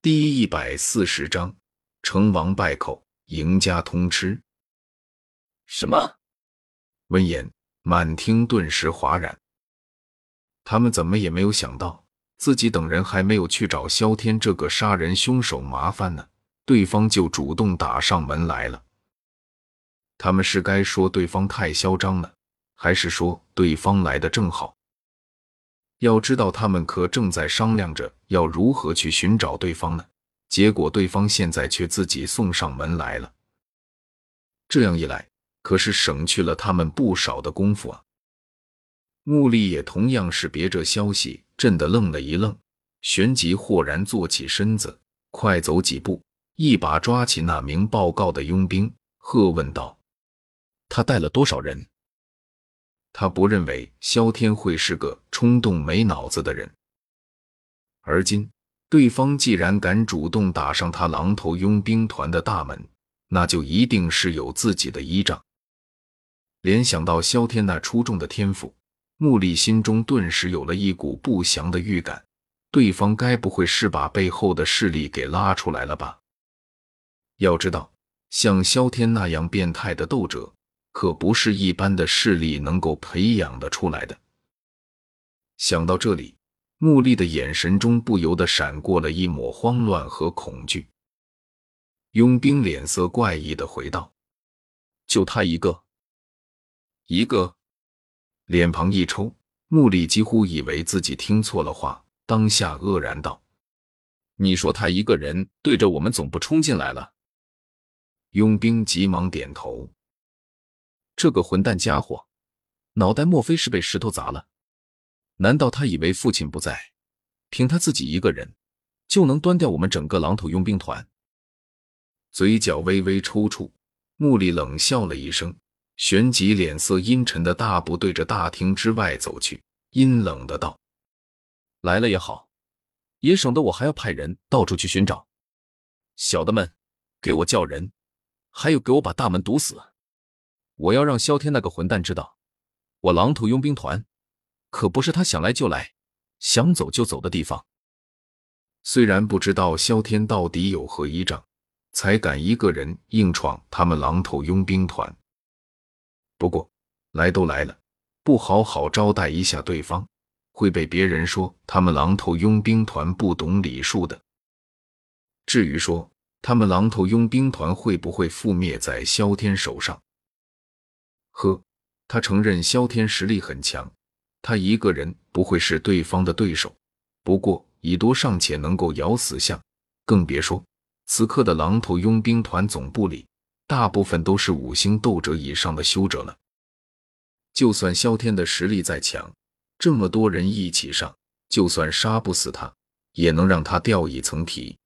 第一百四十章，成王败寇，赢家通吃。什么？闻言，满厅顿时哗然。他们怎么也没有想到，自己等人还没有去找萧天这个杀人凶手麻烦呢，对方就主动打上门来了。他们是该说对方太嚣张了，还是说对方来的正好？要知道，他们可正在商量着要如何去寻找对方呢。结果，对方现在却自己送上门来了。这样一来，可是省去了他们不少的功夫啊！穆丽也同样是别这消息震得愣了一愣，旋即豁然坐起身子，快走几步，一把抓起那名报告的佣兵，喝问道：“他带了多少人？”他不认为萧天会是个冲动没脑子的人，而今对方既然敢主动打上他狼头佣兵团的大门，那就一定是有自己的依仗。联想到萧天那出众的天赋，穆丽心中顿时有了一股不祥的预感，对方该不会是把背后的势力给拉出来了吧？要知道，像萧天那样变态的斗者。可不是一般的势力能够培养的出来的。想到这里，穆丽的眼神中不由得闪过了一抹慌乱和恐惧。佣兵脸色怪异的回道：“就他一个？一个？”脸庞一抽，穆丽几乎以为自己听错了话，当下愕然道：“你说他一个人对着我们总部冲进来了？”佣兵急忙点头。这个混蛋家伙，脑袋莫非是被石头砸了？难道他以为父亲不在，凭他自己一个人就能端掉我们整个狼头佣兵团？嘴角微微抽搐，穆里冷笑了一声，旋即脸色阴沉的大步对着大厅之外走去，阴冷的道：“来了也好，也省得我还要派人到处去寻找。小的们，给我叫人，还有给我把大门堵死。”我要让萧天那个混蛋知道，我狼头佣兵团可不是他想来就来、想走就走的地方。虽然不知道萧天到底有何依仗，才敢一个人硬闯他们狼头佣兵团，不过来都来了，不好好招待一下对方，会被别人说他们狼头佣兵团不懂礼数的。至于说他们狼头佣兵团会不会覆灭在萧天手上？呵，他承认萧天实力很强，他一个人不会是对方的对手。不过以多尚且能够咬死象，更别说此刻的狼头佣兵团总部里，大部分都是五星斗者以上的修者了。就算萧天的实力再强，这么多人一起上，就算杀不死他，也能让他掉一层皮。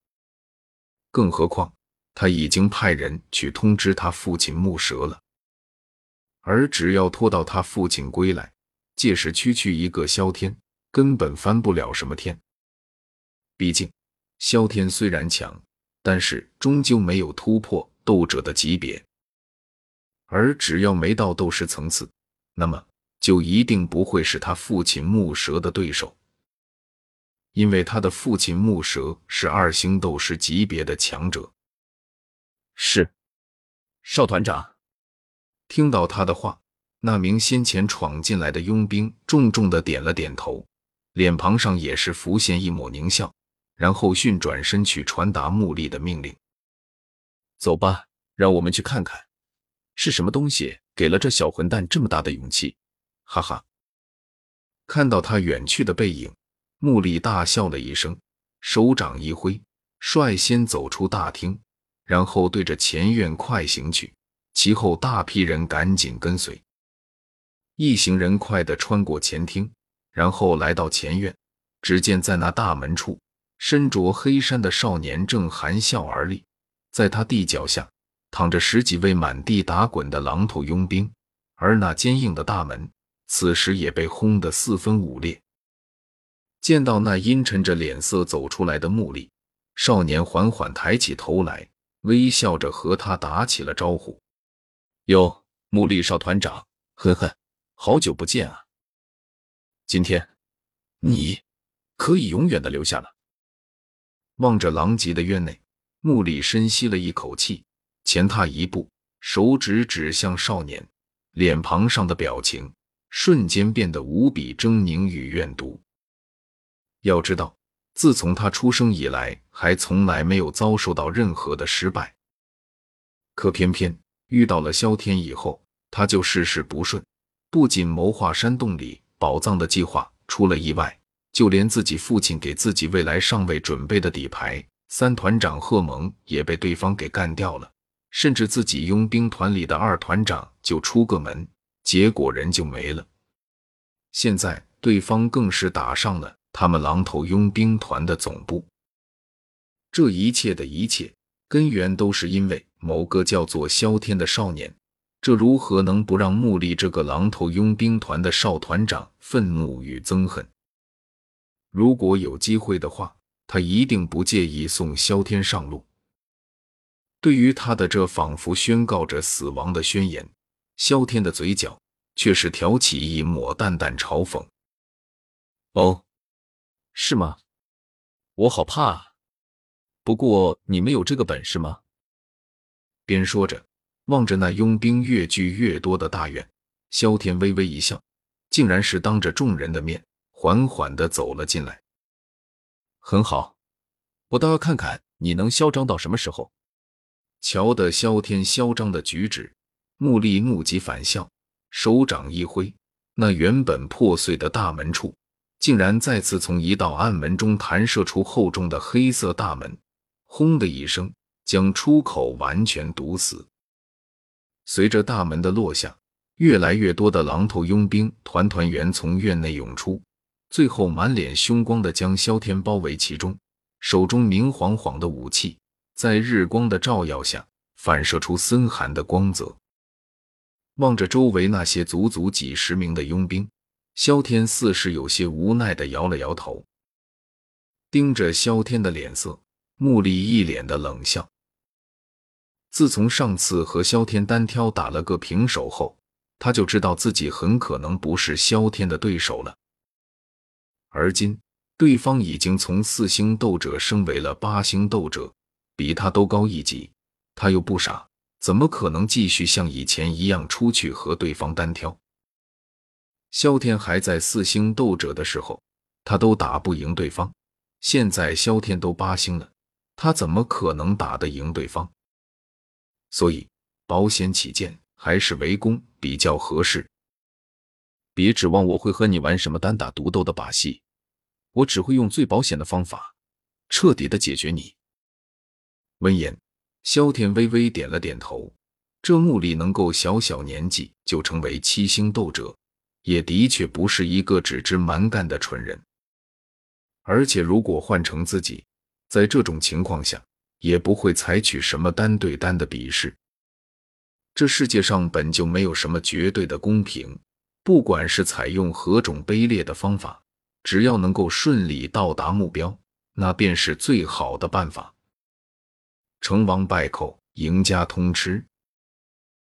更何况他已经派人去通知他父亲木蛇了。而只要拖到他父亲归来，届时区区一个萧天根本翻不了什么天。毕竟萧天虽然强，但是终究没有突破斗者的级别。而只要没到斗师层次，那么就一定不会是他父亲木蛇的对手，因为他的父亲木蛇是二星斗师级别的强者。是，少团长。听到他的话，那名先前闯进来的佣兵重重的点了点头，脸庞上也是浮现一抹狞笑，然后迅转身去传达穆丽的命令：“走吧，让我们去看看，是什么东西给了这小混蛋这么大的勇气。”哈哈！看到他远去的背影，穆丽大笑了一声，手掌一挥，率先走出大厅，然后对着前院快行去。其后，大批人赶紧跟随。一行人快地穿过前厅，然后来到前院。只见在那大门处，身着黑衫的少年正含笑而立，在他地脚下躺着十几位满地打滚的狼头佣兵，而那坚硬的大门此时也被轰得四分五裂。见到那阴沉着脸色走出来的穆丽，少年缓缓抬起头来，微笑着和他打起了招呼。哟，穆丽少团长，呵呵，好久不见啊！今天你可以永远的留下了。望着狼藉的院内，穆里深吸了一口气，前踏一步，手指指向少年，脸庞上的表情瞬间变得无比狰狞与怨毒。要知道，自从他出生以来，还从来没有遭受到任何的失败。可偏偏遇到了萧天以后，他就事事不顺，不仅谋划山洞里宝藏的计划出了意外。就连自己父亲给自己未来上位准备的底牌三团长贺蒙也被对方给干掉了，甚至自己佣兵团里的二团长就出个门，结果人就没了。现在对方更是打上了他们狼头佣兵团的总部。这一切的一切根源都是因为某个叫做萧天的少年，这如何能不让穆力这个狼头佣兵团的少团长愤怒与憎恨？如果有机会的话，他一定不介意送萧天上路。对于他的这仿佛宣告着死亡的宣言，萧天的嘴角却是挑起一抹淡淡嘲讽。哦，是吗？我好怕啊！不过你们有这个本事吗？边说着，望着那佣兵越聚越多的大院，萧天微微一笑，竟然是当着众人的面。缓缓的走了进来。很好，我倒要看看你能嚣张到什么时候。瞧得萧天嚣张的举止，穆力怒极反笑，手掌一挥，那原本破碎的大门处，竟然再次从一道暗门中弹射出厚重的黑色大门，轰的一声，将出口完全堵死。随着大门的落下，越来越多的狼头佣兵团团圆从院内涌出。最后，满脸凶光的将萧天包围其中，手中明晃晃的武器在日光的照耀下反射出森寒的光泽。望着周围那些足足几十名的佣兵，萧天似是有些无奈的摇了摇头，盯着萧天的脸色，穆力一脸的冷笑。自从上次和萧天单挑打了个平手后，他就知道自己很可能不是萧天的对手了。而今，对方已经从四星斗者升为了八星斗者，比他都高一级。他又不傻，怎么可能继续像以前一样出去和对方单挑？萧天还在四星斗者的时候，他都打不赢对方。现在萧天都八星了，他怎么可能打得赢对方？所以，保险起见，还是围攻比较合适。别指望我会和你玩什么单打独斗的把戏，我只会用最保险的方法，彻底的解决你。闻言，萧天微微点了点头。这穆里能够小小年纪就成为七星斗者，也的确不是一个只知蛮干的蠢人。而且，如果换成自己，在这种情况下，也不会采取什么单对单的比试。这世界上本就没有什么绝对的公平。不管是采用何种卑劣的方法，只要能够顺利到达目标，那便是最好的办法。成王败寇，赢家通吃。